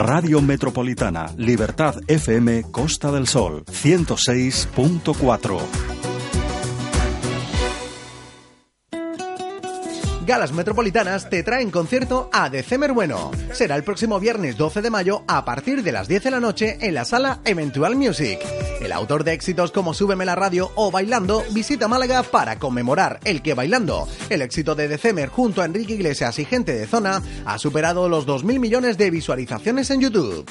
Radio Metropolitana, Libertad FM, Costa del Sol, 106.4. Galas Metropolitanas te traen concierto a December Bueno. Será el próximo viernes 12 de mayo a partir de las 10 de la noche en la sala Eventual Music. El autor de éxitos como Súbeme la radio o Bailando visita Málaga para conmemorar el que Bailando, el éxito de December junto a Enrique Iglesias y gente de zona, ha superado los 2.000 millones de visualizaciones en YouTube.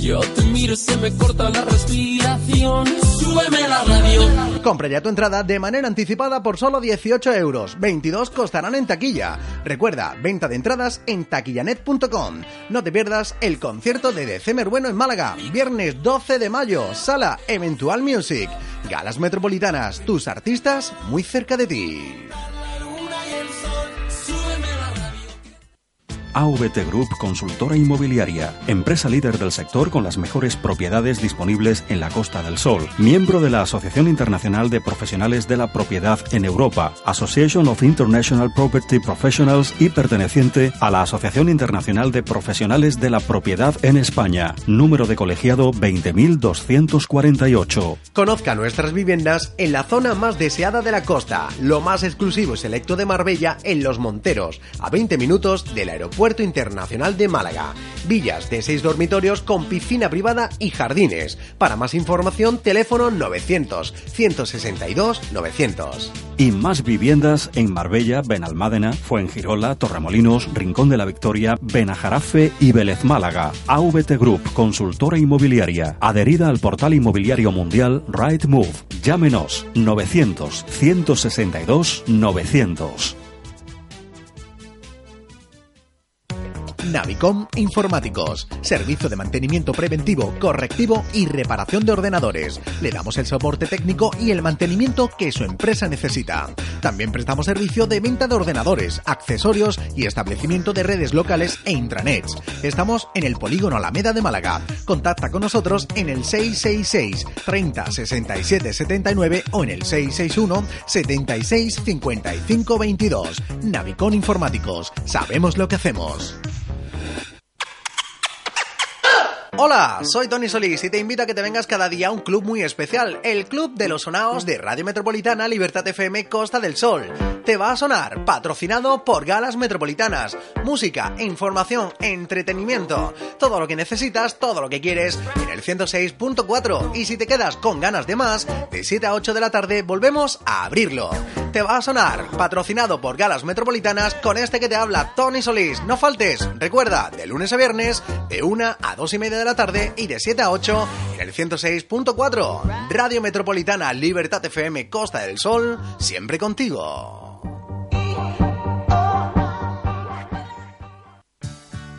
Yo te miro, se me corta la respiración. Súbeme la radio. Compra ya tu entrada de manera anticipada por solo 18 euros. 22 costarán en taquilla. Recuerda, venta de entradas en taquillanet.com. No te pierdas el concierto de December Bueno en Málaga, viernes 12 de mayo, sala Eventual Music. Galas Metropolitanas, tus artistas muy cerca de ti. AVT Group Consultora Inmobiliaria, empresa líder del sector con las mejores propiedades disponibles en la Costa del Sol, miembro de la Asociación Internacional de Profesionales de la Propiedad en Europa, Association of International Property Professionals y perteneciente a la Asociación Internacional de Profesionales de la Propiedad en España, número de colegiado 20248. Conozca nuestras viviendas en la zona más deseada de la costa, lo más exclusivo y selecto de Marbella en Los Monteros, a 20 minutos del aeropuerto Internacional de Málaga. Villas de 6 dormitorios con piscina privada y jardines. Para más información, teléfono 900 162 900. Y más viviendas en Marbella, Benalmádena, Fuengirola, Torremolinos, Rincón de la Victoria, Benajarafe y Vélez Málaga. AVT Group, consultora inmobiliaria, adherida al portal inmobiliario mundial Rightmove. Llámenos 900 162 900. Navicom Informáticos, servicio de mantenimiento preventivo, correctivo y reparación de ordenadores. Le damos el soporte técnico y el mantenimiento que su empresa necesita. También prestamos servicio de venta de ordenadores, accesorios y establecimiento de redes locales e intranets. Estamos en el polígono Alameda de Málaga. Contacta con nosotros en el 666 30 67 79 o en el 661 76 55 22. Navicom Informáticos. Sabemos lo que hacemos. Hola, soy Tony Solís y te invito a que te vengas cada día a un club muy especial, el Club de los Sonaos de Radio Metropolitana Libertad FM Costa del Sol. Te va a sonar, patrocinado por Galas Metropolitanas, música, información, entretenimiento, todo lo que necesitas, todo lo que quieres en el 106.4 y si te quedas con ganas de más, de 7 a 8 de la tarde volvemos a abrirlo. Te va a sonar, patrocinado por Galas Metropolitanas con este que te habla Tony Solís. No faltes, recuerda, de lunes a viernes, de 1 a 2 y media de la tarde y de 7 a 8 en el 106.4. Radio Metropolitana Libertad FM Costa del Sol, siempre contigo.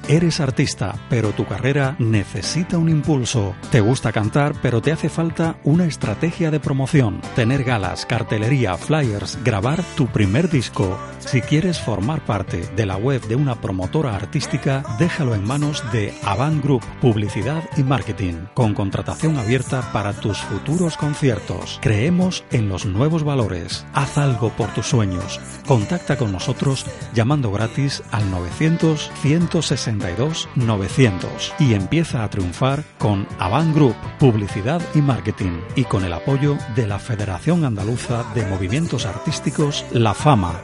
Eres artista, pero tu carrera necesita un impulso. Te gusta cantar, pero te hace falta una estrategia de promoción. Tener galas, cartelería, flyers, grabar tu primer disco. Si quieres formar parte de la web de una promotora artística, déjalo en manos de Avant Group Publicidad y Marketing, con contratación abierta para tus futuros conciertos. Creemos en los nuevos valores. Haz algo por tus sueños. Contacta con nosotros llamando gratis al 900 160 900 y empieza a triunfar con Avant Group, Publicidad y Marketing y con el apoyo de la Federación Andaluza de Movimientos Artísticos La Fama.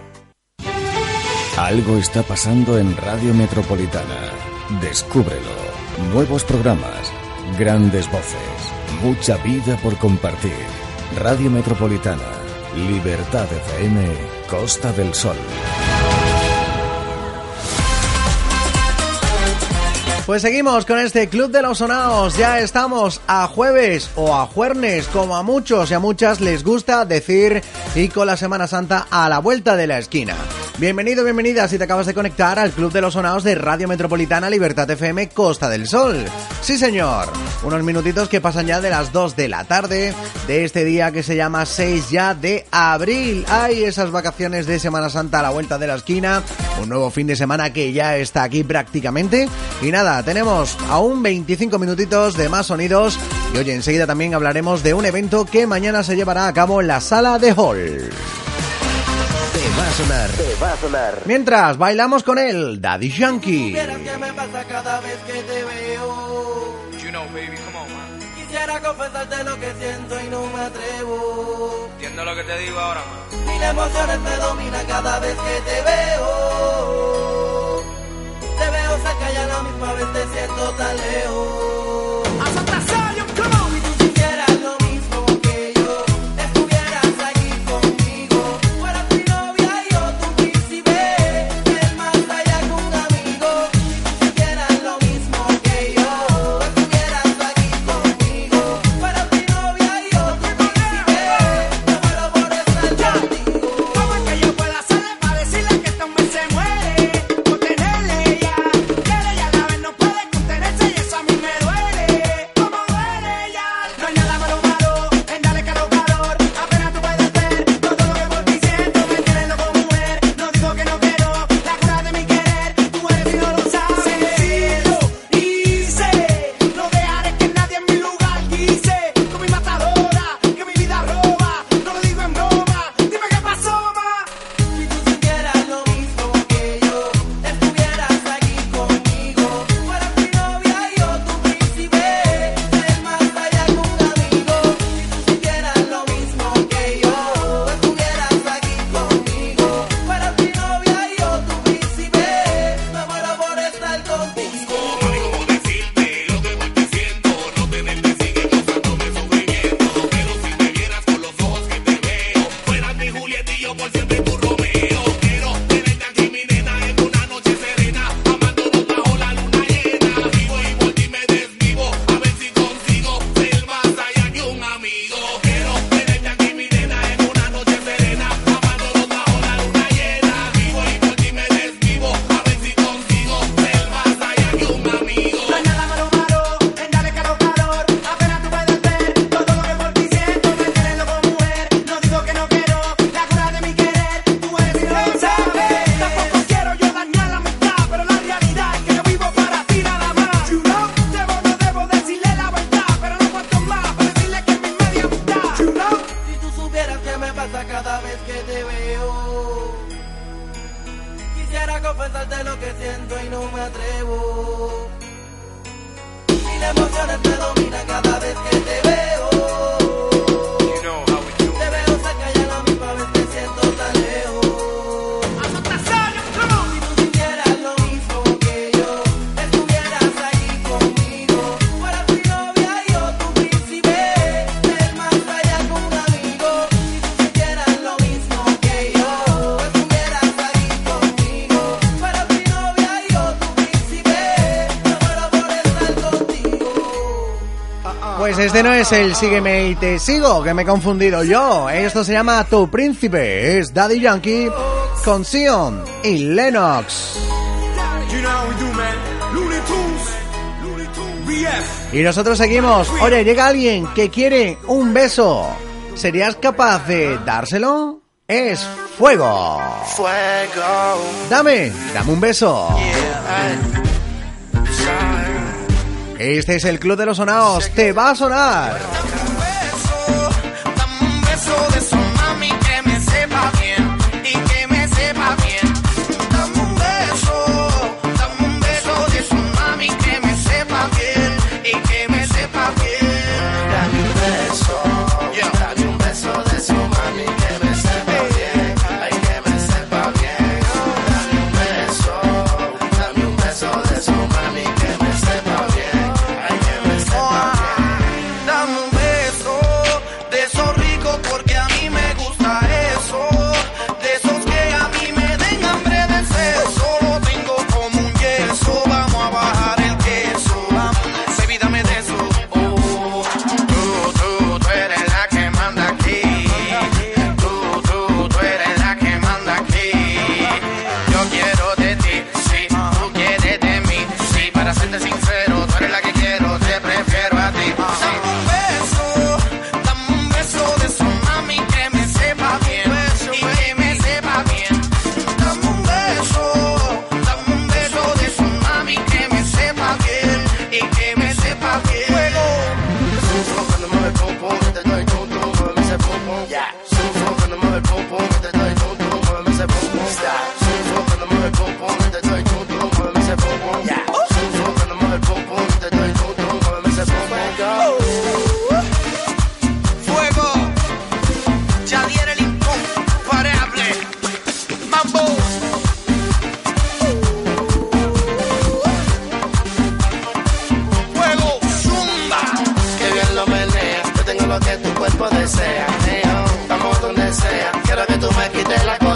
Algo está pasando en Radio Metropolitana. Descúbrelo. Nuevos programas, grandes voces, mucha vida por compartir. Radio Metropolitana, Libertad FM, Costa del Sol. Pues seguimos con este Club de los Sonaos. Ya estamos a jueves o a juernes, como a muchos y a muchas les gusta decir, y con la Semana Santa a la vuelta de la esquina. Bienvenido, bienvenida si te acabas de conectar al Club de los Sonaos de Radio Metropolitana Libertad FM Costa del Sol. Sí, señor. Unos minutitos que pasan ya de las 2 de la tarde de este día que se llama 6 ya de abril. Hay esas vacaciones de Semana Santa a la vuelta de la esquina. Un nuevo fin de semana que ya está aquí prácticamente. Y nada, tenemos aún 25 minutitos de más sonidos. Y hoy enseguida también hablaremos de un evento que mañana se llevará a cabo en la sala de Hall va a sonar. Te va a sonar. Mientras bailamos con él, Daddy Yankee. que me pasa cada vez que te veo. You know, baby, come on, man. Quisiera confesarte lo que siento y no me atrevo. Entiendo lo que te digo ahora, man. Mil emociones me dominan cada vez que te veo. Te veo cerca y a la misma vez te siento tan lejos. este no es el Sígueme y te sigo, que me he confundido yo. Esto se llama Tu Príncipe. Es Daddy Yankee con Sion y Lennox. Y nosotros seguimos. Oye, llega alguien que quiere un beso. ¿Serías capaz de dárselo? Es fuego. Fuego. Dame, dame un beso. Este es el Club de los Sonados. Te va a sonar.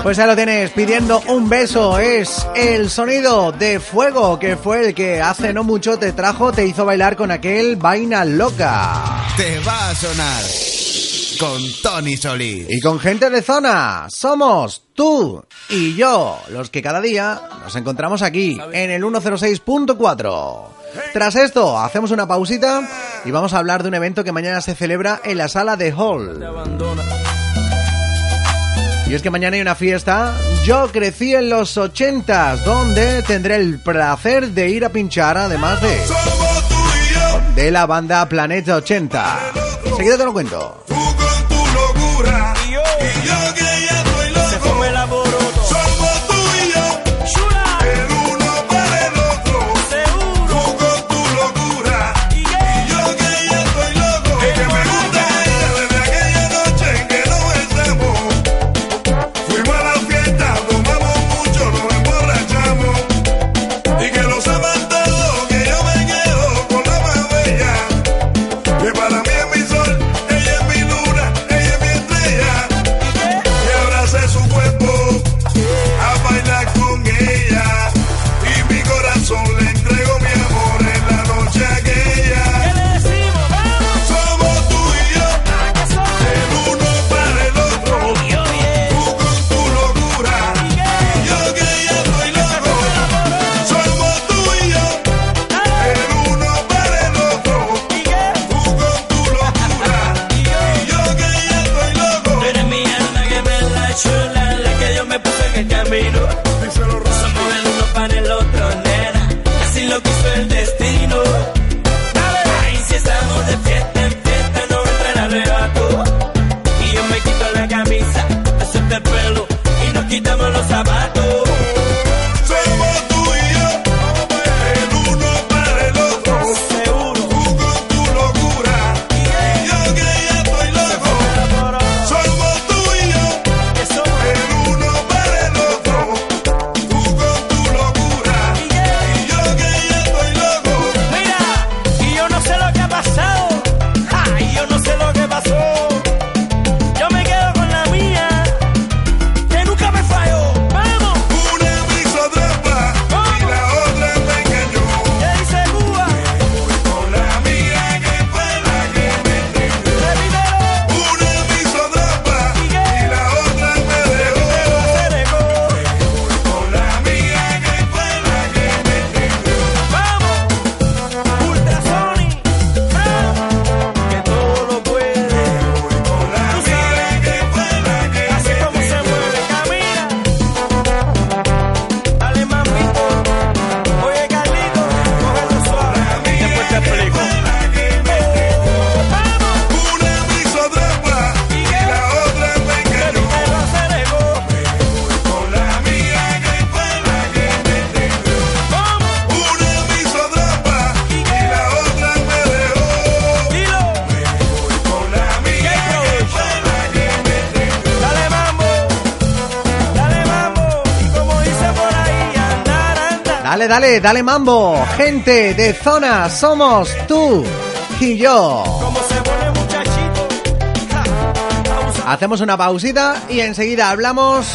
Pues ahí lo tienes, pidiendo un beso. Es el sonido de fuego que fue el que hace no mucho te trajo, te hizo bailar con aquel vaina loca. Te va a sonar con Tony Solís. Y con gente de zona, somos tú y yo, los que cada día nos encontramos aquí, en el 106.4. Tras esto, hacemos una pausita y vamos a hablar de un evento que mañana se celebra en la sala de Hall. Y es que mañana hay una fiesta. Yo crecí en los 80s, donde tendré el placer de ir a pinchar, además de, de la banda Planeta 80. Seguida te lo cuento. con tu locura. Y yo Dale, dale, dale mambo. Gente de zona, somos tú y yo. Hacemos una pausita y enseguida hablamos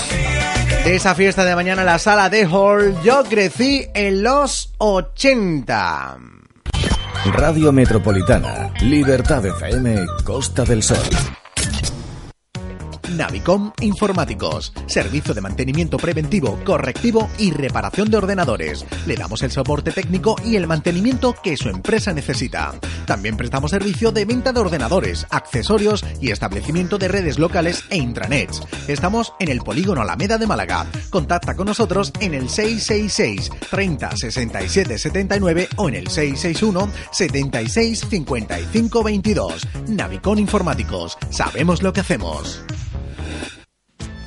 de esa fiesta de mañana en la sala de Hall. Yo crecí en los 80. Radio Metropolitana, Libertad FM, Costa del Sol. Navicom Informáticos, servicio de mantenimiento preventivo, correctivo y reparación de ordenadores. Le damos el soporte técnico y el mantenimiento que su empresa necesita. También prestamos servicio de venta de ordenadores, accesorios y establecimiento de redes locales e intranets. Estamos en el Polígono Alameda de Málaga. Contacta con nosotros en el 666 30 67 79 o en el 661 76 55 22. Navicom Informáticos. Sabemos lo que hacemos.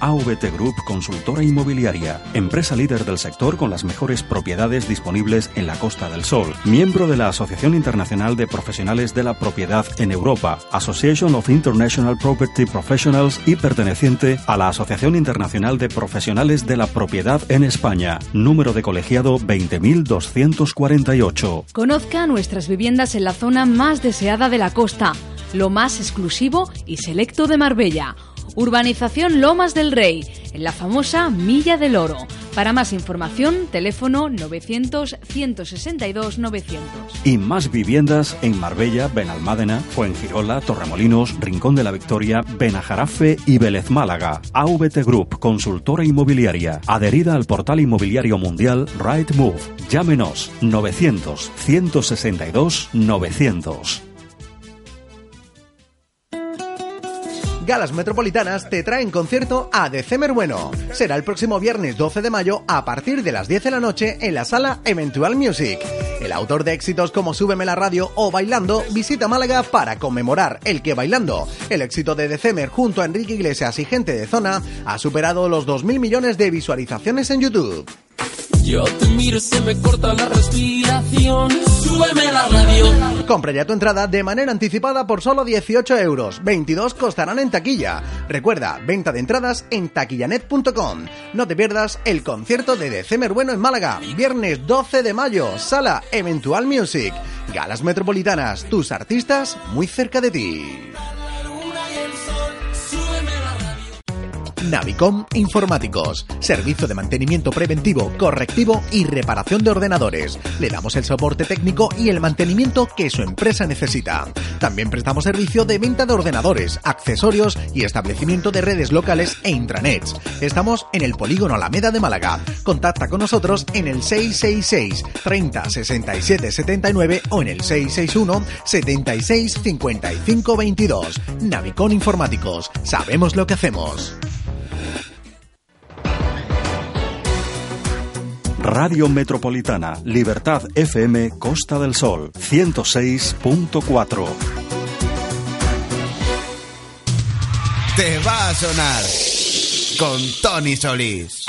AVT Group Consultora Inmobiliaria, empresa líder del sector con las mejores propiedades disponibles en la Costa del Sol, miembro de la Asociación Internacional de Profesionales de la Propiedad en Europa, Association of International Property Professionals y perteneciente a la Asociación Internacional de Profesionales de la Propiedad en España, número de colegiado 20248. Conozca nuestras viviendas en la zona más deseada de la costa, lo más exclusivo y selecto de Marbella. Urbanización Lomas del Rey, en la famosa Milla del Oro. Para más información, teléfono 900-162-900. Y más viviendas en Marbella, Benalmádena, Fuengirola, Torremolinos, Rincón de la Victoria, Benajarafe y Vélez Málaga. AVT Group, consultora inmobiliaria, adherida al portal inmobiliario mundial Rightmove. Llámenos 900 Galas Metropolitanas te traen concierto a December Bueno. Será el próximo viernes 12 de mayo a partir de las 10 de la noche en la sala Eventual Music. El autor de éxitos como Súbeme la radio o Bailando visita Málaga para conmemorar el que Bailando, el éxito de December junto a Enrique Iglesias y gente de zona, ha superado los 2.000 millones de visualizaciones en YouTube. Yo te miro, se me corta la respiración. Súbeme la radio. Compra ya tu entrada de manera anticipada por solo 18 euros. 22 costarán en taquilla. Recuerda, venta de entradas en taquillanet.com. No te pierdas el concierto de December Bueno en Málaga. Viernes 12 de mayo. Sala Eventual Music. Galas Metropolitanas. Tus artistas muy cerca de ti. Navicom Informáticos. Servicio de mantenimiento preventivo, correctivo y reparación de ordenadores. Le damos el soporte técnico y el mantenimiento que su empresa necesita. También prestamos servicio de venta de ordenadores, accesorios y establecimiento de redes locales e intranets. Estamos en el Polígono Alameda de Málaga. Contacta con nosotros en el 666 30 67 79 o en el 661 76 55 22. Navicom Informáticos. Sabemos lo que hacemos. Radio Metropolitana, Libertad FM, Costa del Sol, 106.4. Te va a sonar con Tony Solís.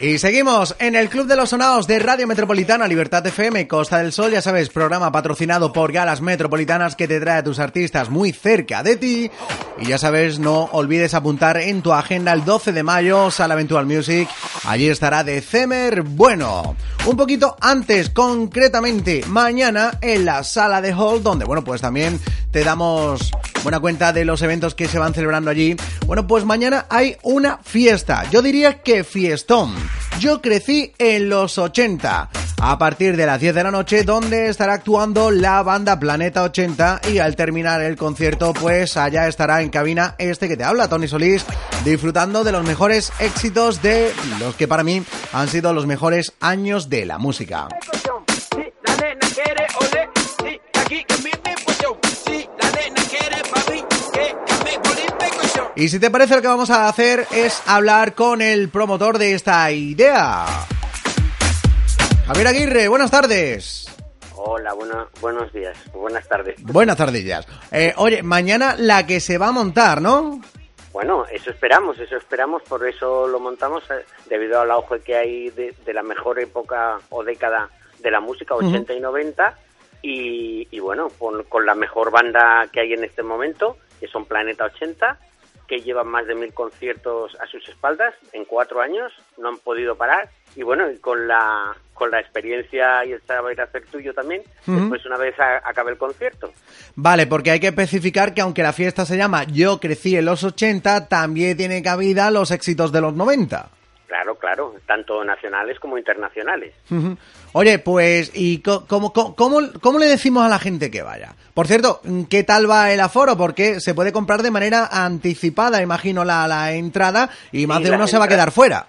Y seguimos en el Club de los Sonados de Radio Metropolitana, Libertad FM, Costa del Sol, ya sabes, programa patrocinado por Galas Metropolitanas que te trae a tus artistas muy cerca de ti. Y ya sabes, no olvides apuntar en tu agenda el 12 de mayo, Sala Eventual Music, allí estará December Bueno. Un poquito antes, concretamente, mañana en la Sala de Hall, donde, bueno, pues también te damos buena cuenta de los eventos que se van celebrando allí. Bueno, pues mañana hay una fiesta. Yo diría que fiestón. Yo crecí en los 80. A partir de las 10 de la noche, donde estará actuando la banda Planeta 80 y al terminar el concierto, pues allá estará en cabina este que te habla, Tony Solís, disfrutando de los mejores éxitos de los que para mí han sido los mejores años de la música. Y si te parece lo que vamos a hacer es hablar con el promotor de esta idea. Javier Aguirre, buenas tardes. Hola, buena- buenos días, buenas tardes. Buenas tardillas. Eh, oye, mañana la que se va a montar, ¿no? Bueno, eso esperamos, eso esperamos, por eso lo montamos, eh, debido al auge que hay de, de la mejor época o década de la música, Ujú. 80 y 90, y, y bueno, con, con la mejor banda que hay en este momento, que son Planeta 80, que llevan más de mil conciertos a sus espaldas en cuatro años, no han podido parar, y bueno, y con la, con la experiencia y el saber hacer tuyo también, después una vez a- acabe el concierto. Vale, porque hay que especificar que aunque la fiesta se llama Yo crecí en los 80, también tiene cabida los éxitos de los 90. Claro, claro, tanto nacionales como internacionales. Oye, pues, ¿y cómo, cómo, cómo, cómo le decimos a la gente que vaya? Por cierto, ¿qué tal va el aforo? Porque se puede comprar de manera anticipada, imagino, la, la entrada y más Sí, de uno se va a quedar fuera.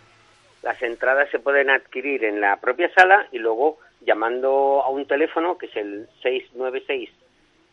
Las entradas se pueden adquirir en la propia sala y luego llamando a un teléfono que es el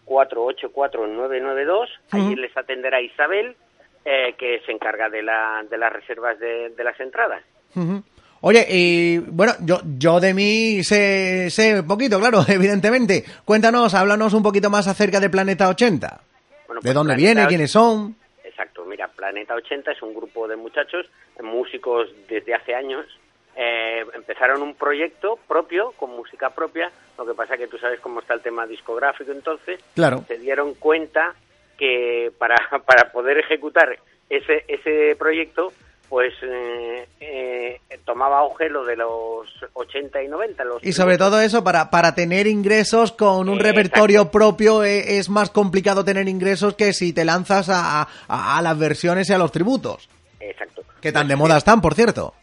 696-484-992. Allí Ujú. les atenderá Isabel, eh, que se encarga de, la, de las reservas de, de las entradas. Ujú. Oye, y bueno, yo, yo de mí sé, sé poquito, claro, evidentemente. Cuéntanos, háblanos un poquito más acerca de Planeta 80. Bueno, ¿De pues dónde Planeta viene? ¿Quiénes son? Exacto, mira, Planeta 80 es un grupo de muchachos, músicos desde hace años. Eh, empezaron un proyecto propio, con música propia, lo que pasa que tú sabes cómo está el tema discográfico, entonces Claro. se dieron cuenta que para, para poder ejecutar ese, ese proyecto pues eh, eh, tomaba auge lo de los 80 y 90. Los Y sobre todo eso, para, para tener ingresos con un Eh, repertorio propio eh, es más complicado tener ingresos que si te lanzas a, a- a las versiones y a los tributos. Exacto. Que tan de moda están, por cierto.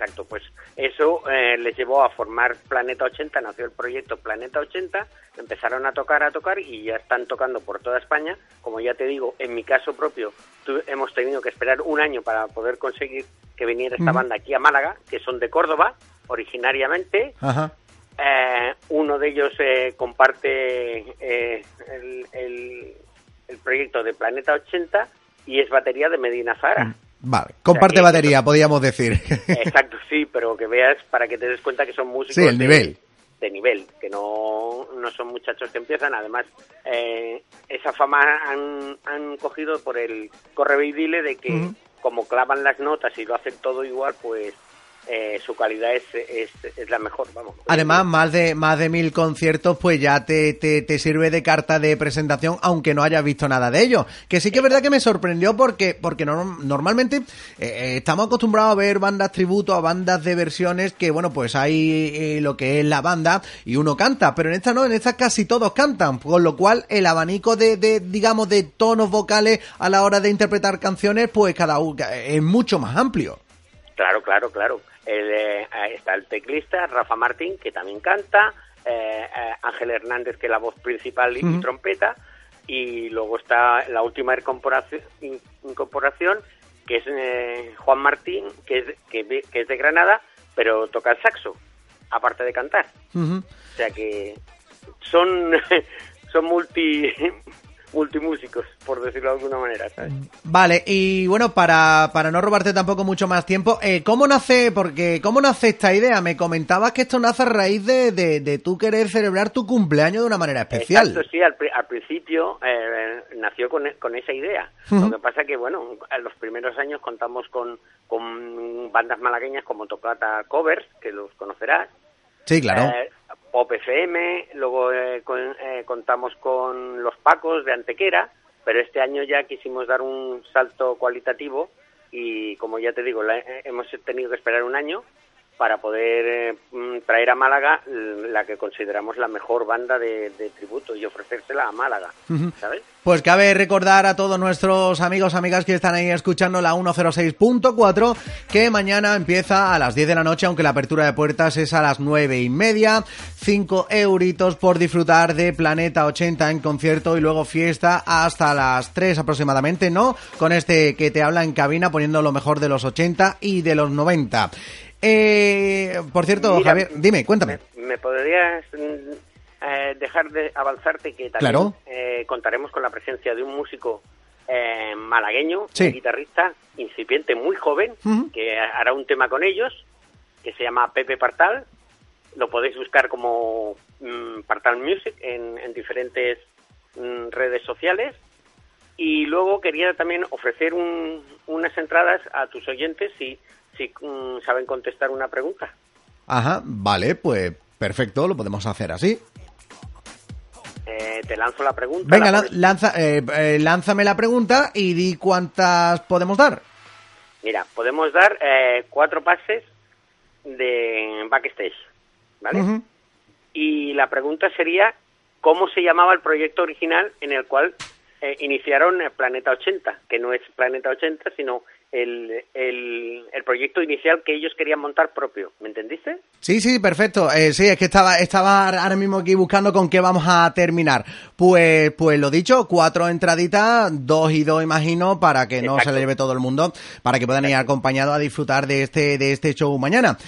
Exacto, pues eso eh, les llevó a formar Planeta 80, nació el proyecto Planeta 80, empezaron a tocar, a tocar y ya están tocando por toda España. Como ya te digo, en mi caso propio, tu- hemos tenido que esperar un año para poder conseguir que viniera esta banda aquí a Málaga, que son de Córdoba originariamente. Ajá. Eh, uno de ellos eh, comparte eh, el, el- el proyecto de Planeta 80 y es batería de Medina Zara. Vale, comparte batería, podríamos decir. Exacto, sí, pero que veas para que te des cuenta que son músicos Sí, el de- nivel. De, nivel, que no, no son muchachos que empiezan. Además, eh, esa fama han, han cogido por el corre y dile de que como clavan las notas y lo hacen todo igual, pues eh, su calidad es, es, es la mejor, vamos. Además, más de, más de mil conciertos, pues ya te, te, te sirve de carta de presentación, aunque no hayas visto nada de ello. Que sí que es verdad que me sorprendió porque, porque no- normalmente eh, eh, estamos acostumbrados a ver bandas tributo, a bandas de versiones, que bueno, pues hay eh, lo que es la banda y uno canta, pero en esta no, en esta casi todos cantan, con lo cual el abanico de, de digamos, de tonos vocales a la hora de interpretar canciones, pues cada uno es mucho más amplio. Claro, claro, claro. El, eh, está el teclista Rafa Martín, que también canta, eh, eh, Ángel Hernández, que es la voz principal y, trompeta, y luego está la última incorporación, in- incorporación que es eh, Juan Martín, que es, que, es de Granada, pero toca el saxo, aparte de cantar. O sea que son, son multi multimúsicos, por decirlo de alguna manera. ¿sabes? Vale, y bueno, para, para no robarte tampoco mucho más tiempo, eh, ¿cómo nace, porque cómo nace esta idea? Me comentabas que esto nace a raíz de, de, de tú querer celebrar tu cumpleaños de una manera especial. Exacto, sí, al, pri- al principio eh, nació con, con esa idea. Lo que pasa que, bueno, en los primeros años contamos con, con bandas malagueñas como Tocata Covers, que los conocerás. Sí, claro. eh, Pop FM, luego eh, eh, contamos con Los Pacos de Antequera, pero este año ya quisimos dar un salto cualitativo y, como ya te digo, la- eh, hemos tenido que esperar un año para poder eh, traer a Málaga la que consideramos la mejor banda de, de tributo y ofrecérsela a Málaga. ¿sabes? Pues cabe recordar a todos nuestros amigos, amigas que están ahí escuchando la 106.4 que mañana empieza a las 10 de la noche, aunque la apertura de puertas es a las 9 y media. 5 euritos por disfrutar de Planeta 80 en concierto y luego fiesta hasta las 3 aproximadamente, ¿no? Con este que te habla en cabina poniendo lo mejor de los 80 y de los 90. Eh, por cierto, Mira, Javier, dime, cuéntame. ¿Me podrías mm, eh, dejar de avanzarte que también Claro. eh, contaremos con la presencia de un músico eh, malagueño, Sí. un guitarrista incipiente, muy joven, que hará un tema con ellos, que se llama Pepe Partal. Lo podéis buscar como mm, Partal Music en, en diferentes mm, redes sociales. Y luego quería también ofrecer un- unas entradas a tus oyentes si, si mm, saben contestar una pregunta. Ajá, vale, pues perfecto, lo podemos hacer así. Eh, te lanzo la pregunta. Venga, la lanza, eh, eh, lánzame la pregunta y di cuántas podemos dar. Mira, podemos dar eh, cuatro pases de backstage, ¿vale? Y la pregunta sería, ¿cómo se llamaba el proyecto original en el cual iniciaron Planeta 80? Que no es Planeta 80, sino el, el, el proyecto inicial que ellos querían montar propio. ¿Me entendiste? Sí, sí, perfecto. Eh, sí, es que estaba, estaba ahora mismo aquí buscando con qué vamos a terminar. Pues, pues lo dicho, cuatro entraditas, dos y dos imagino, para que no Exacto. se le lleve todo el mundo, para que puedan ir acompañados a disfrutar de este, de este show mañana.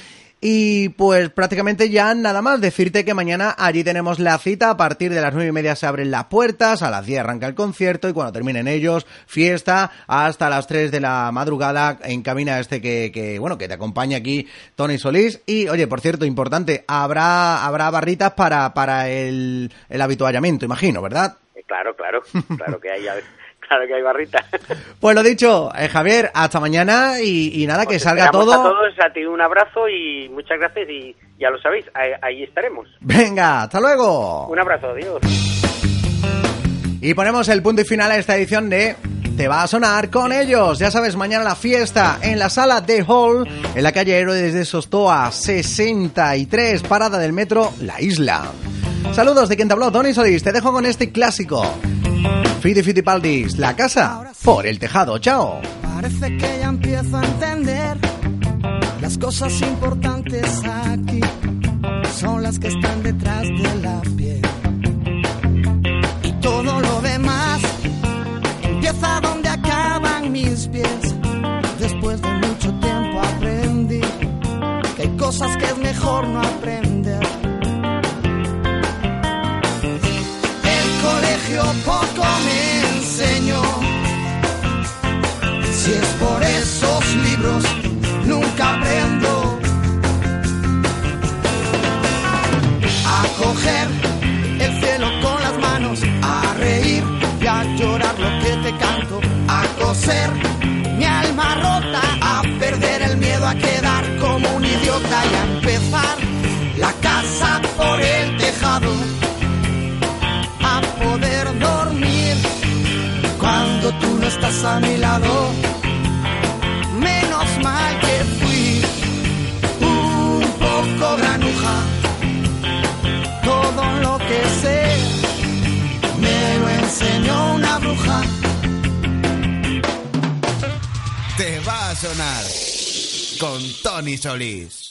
Y pues prácticamente ya nada más, decirte que mañana allí tenemos la cita, a partir de las nueve y media se abren las puertas, a las 10 arranca el concierto y cuando terminen ellos, fiesta hasta las 3 de la madrugada en cabina este que, que bueno, que te acompaña aquí Tony Solís. Y oye, por cierto, importante, habrá, habrá barritas para, para el, el habituallamiento, imagino, ¿verdad? Claro, claro, claro que hay, claro que hay barrita. Pues lo dicho, eh, Javier, hasta mañana y, y nada, que Os salga todo. A todos, a ti un abrazo y muchas gracias y ya lo sabéis, ahí, ahí estaremos. Venga, hasta luego. Un abrazo, adiós. Y ponemos el punto y final a esta edición de te va a sonar con ellos. Ya sabes, mañana la fiesta en la sala de Hall, en la calle Héroes de Sostoa 63, parada del metro La Isla. Saludos de quien te habló, Tony Solís. Te dejo con este clásico. Fiti Fiti Paldis, la casa por el tejado. Chao. Parece que ya empiezo a entender las cosas importantes aquí son las que están detrás de la piel. Y todo lo demás empieza donde acaban mis pies. Después de mucho tiempo aprendí que hay cosas que es mejor no aprender. Poco me enseñó. Si es por esos libros, nunca aprendo. A coger el cielo con las manos, a reír y a llorar lo que te canto, a coser mi alma rota, a perder el miedo a quedar como un idiota y a empezar la casa por el tejado, estás a mi lado. Menos mal que fui un poco granuja. Todo lo que sé me lo enseñó una bruja. Te va a sonar con Tony Solís.